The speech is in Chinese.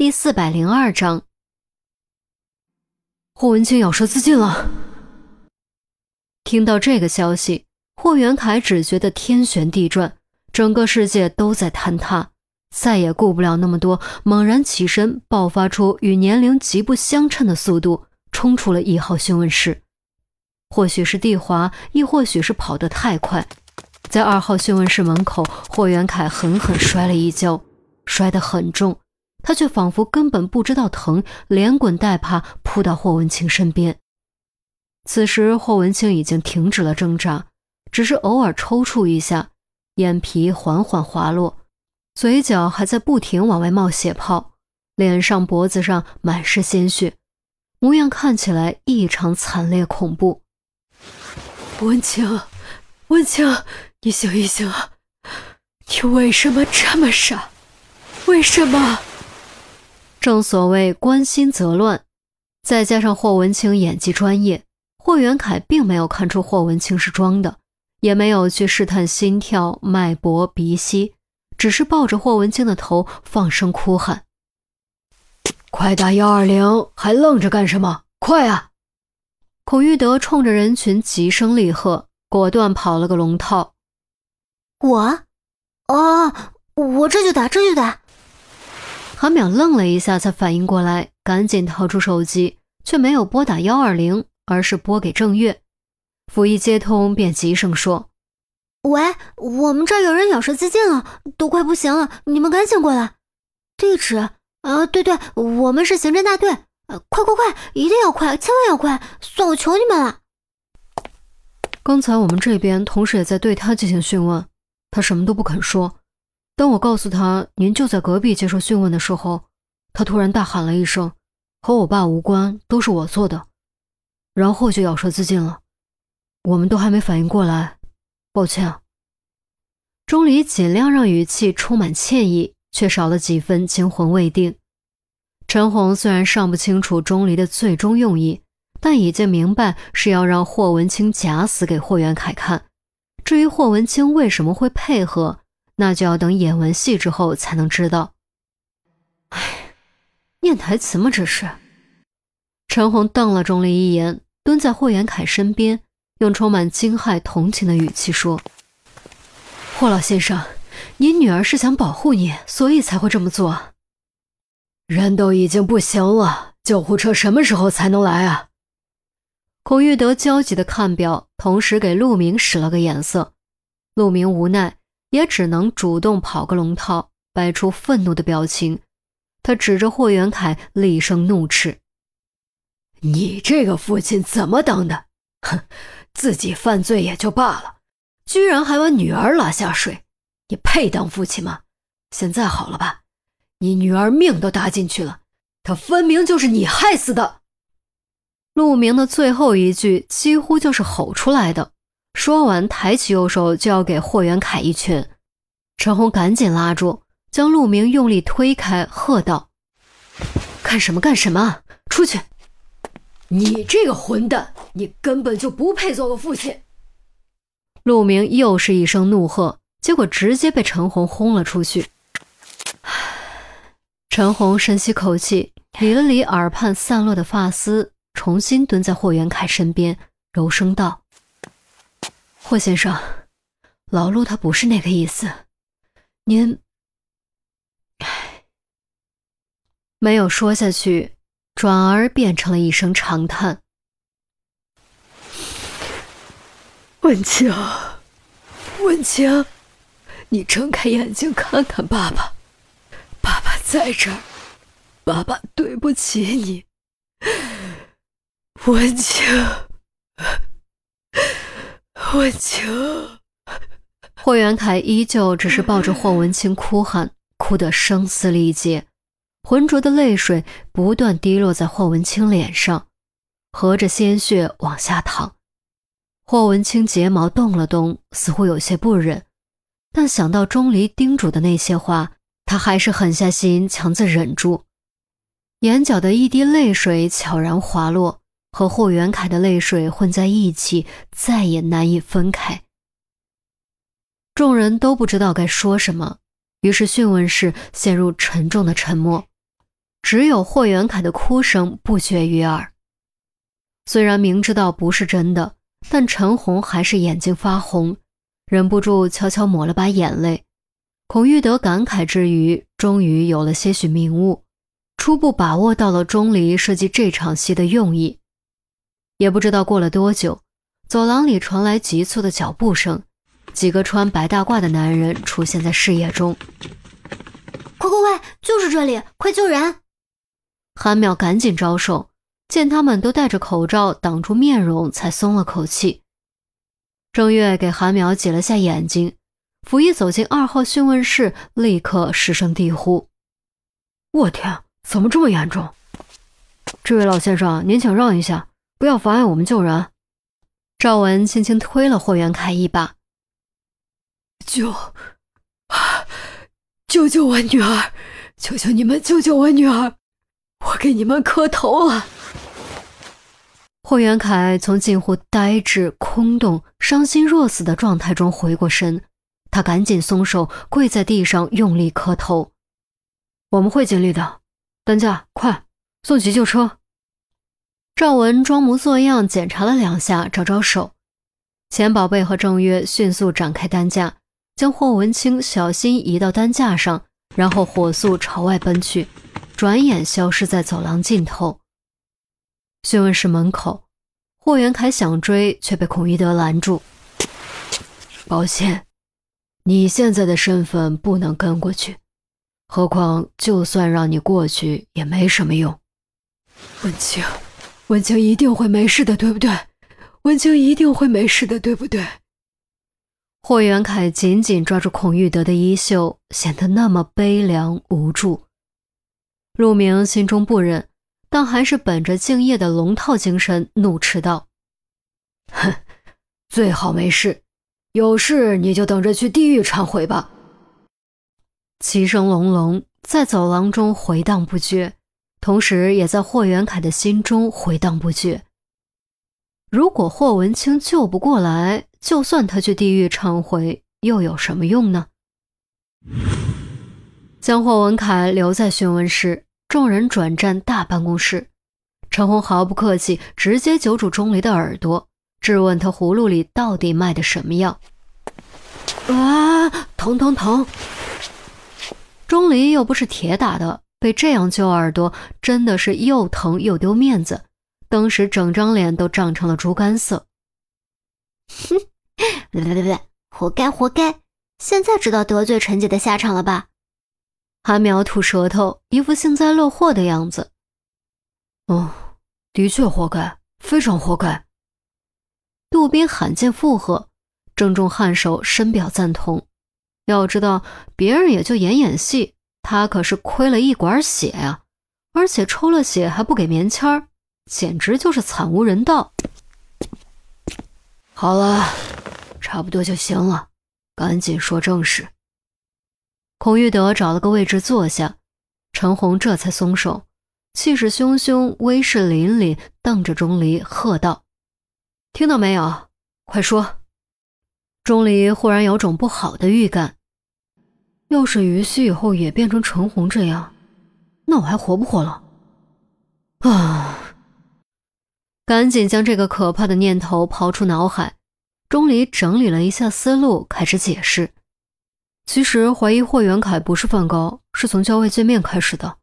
第四百零二章，霍文清咬舌自尽了。听到这个消息，霍元凯只觉得天旋地转，整个世界都在坍塌，再也顾不了那么多，猛然起身，爆发出与年龄极不相称的速度，冲出了一号讯问室。或许是地滑，亦或许是跑得太快，在二号讯问室门口，霍元凯狠狠摔了一跤，摔得很重。他却仿佛根本不知道疼，连滚带爬扑到霍文清身边。此时，霍文清已经停止了挣扎，只是偶尔抽搐一下，眼皮缓缓滑落，嘴角还在不停往外冒血泡，脸上、脖子上满是鲜血，模样看起来异常惨烈恐怖。文清，文清，你醒一醒啊！你为什么这么傻？为什么？正所谓关心则乱，再加上霍文清演技专业，霍元凯并没有看出霍文清是装的，也没有去试探心跳、脉搏、鼻息，只是抱着霍文清的头放声哭喊：“快打幺二零！还愣着干什么？快啊！”孔玉德冲着人群急声厉喝，果断跑了个龙套。我，哦，我这就打，这就打。韩淼愣了一下，才反应过来，赶紧掏出手机，却没有拨打幺二零，而是拨给郑月。甫一接通，便急声说：“喂，我们这儿有人咬舌自尽了，都快不行了，你们赶紧过来。地址？啊，对对，我们是刑侦大队。呃，快快快，一定要快，千万要快，算我求你们了。刚才我们这边同时也在对他进行讯问，他什么都不肯说。”当我告诉他您就在隔壁接受讯问的时候，他突然大喊了一声：“和我爸无关，都是我做的。”然后就咬舌自尽了。我们都还没反应过来，抱歉。钟离尽量让语气充满歉意，却少了几分惊魂未定。陈红虽然尚不清楚钟离的最终用意，但已经明白是要让霍文清假死给霍元凯看。至于霍文清为什么会配合，那就要等演完戏之后才能知道。哎，念台词吗？这是。陈红瞪了钟离一眼，蹲在霍元凯身边，用充满惊骇同情的语气说：“霍老先生，你女儿是想保护你，所以才会这么做。人都已经不行了，救护车什么时候才能来啊？”孔玉德焦急的看表，同时给陆明使了个眼色。陆明无奈。也只能主动跑个龙套，摆出愤怒的表情。他指着霍元凯，厉声怒斥：“你这个父亲怎么当的？哼，自己犯罪也就罢了，居然还把女儿拉下水，你配当父亲吗？现在好了吧，你女儿命都搭进去了，她分明就是你害死的。”陆明的最后一句几乎就是吼出来的。说完，抬起右手就要给霍元凯一拳，陈红赶紧拉住，将陆明用力推开，喝道：“干什么干什么？出去！你这个混蛋，你根本就不配做个父亲！”陆明又是一声怒喝，结果直接被陈红轰了出去。陈红深吸口气，理了理耳畔散落的发丝，重新蹲在霍元凯身边，柔声道。霍先生，老陆他不是那个意思，您……唉没有说下去，转而变成了一声长叹。文清，文清，你睁开眼睛看看爸爸，爸爸在这儿，爸爸对不起你，文清。文清，霍元凯依旧只是抱着霍文清哭喊，哭得声嘶力竭，浑浊的泪水不断滴落在霍文清脸上，和着鲜血往下淌。霍文清睫毛动了动，似乎有些不忍，但想到钟离叮嘱的那些话，他还是狠下心，强自忍住，眼角的一滴泪水悄然滑落。和霍元凯的泪水混在一起，再也难以分开。众人都不知道该说什么，于是讯问室陷入沉重的沉默。只有霍元凯的哭声不绝于耳。虽然明知道不是真的，但陈红还是眼睛发红，忍不住悄悄抹了把眼泪。孔玉德感慨之余，终于有了些许明悟，初步把握到了钟离设计这场戏的用意。也不知道过了多久，走廊里传来急促的脚步声，几个穿白大褂的男人出现在视野中。快快快，就是这里，快救人！韩淼赶紧招手，见他们都戴着口罩挡住面容，才松了口气。郑月给韩淼挤了下眼睛。甫一走进二号讯问室，立刻失声低呼：“我天，怎么这么严重？这位老先生，您请让一下，不要妨碍我们救人。”赵文轻轻推了霍元凯一把：“救，救救我女儿！求求你们救救我女儿！我给你们磕头了！”霍元凯从近乎呆滞、空洞、伤心若死的状态中回过神。他赶紧松手，跪在地上用力磕头。我们会尽力的，担架快送急救车。赵文装模作样检查了两下，招招手。钱宝贝和郑月迅速展开担架，将霍文清小心移到担架上，然后火速朝外奔去，转眼消失在走廊尽头。讯问室门口，霍元凯想追，却被孔一德拦住。抱歉。你现在的身份不能跟过去，何况就算让你过去也没什么用。文清，文清一定会没事的，对不对？文清一定会没事的，对不对？霍元凯紧紧抓住孔玉德的衣袖，显得那么悲凉无助。陆明心中不忍，但还是本着敬业的龙套精神，怒斥道：“哼，最好没事。”有事你就等着去地狱忏悔吧。齐声隆隆在走廊中回荡不绝，同时也在霍元凯的心中回荡不绝。如果霍文清救不过来，就算他去地狱忏悔，又有什么用呢？将霍文凯留在询问室，众人转战大办公室。陈红毫不客气，直接揪住钟离的耳朵。质问他葫芦里到底卖的什么药？啊，疼疼疼！钟离又不是铁打的，被这样揪耳朵，真的是又疼又丢面子。当时整张脸都涨成了猪肝色。哼，别别别，活该活该！现在知道得罪陈姐的下场了吧？韩苗吐舌头，一副幸灾乐祸的样子。哦，的确活该，非常活该。杜宾罕见附和，郑重颔首，深表赞同。要知道，别人也就演演戏，他可是亏了一管血呀，而且抽了血还不给棉签儿，简直就是惨无人道。好了，差不多就行了，赶紧说正事。孔玉德找了个位置坐下，陈红这才松手，气势汹汹，威势凛凛，瞪着钟离喝道。听到没有？快说！钟离忽然有种不好的预感。要是于西以后也变成陈红这样，那我还活不活了？啊！赶紧将这个可怕的念头抛出脑海。钟离整理了一下思路，开始解释：其实怀疑霍元凯不是梵高，是从郊外见面开始的。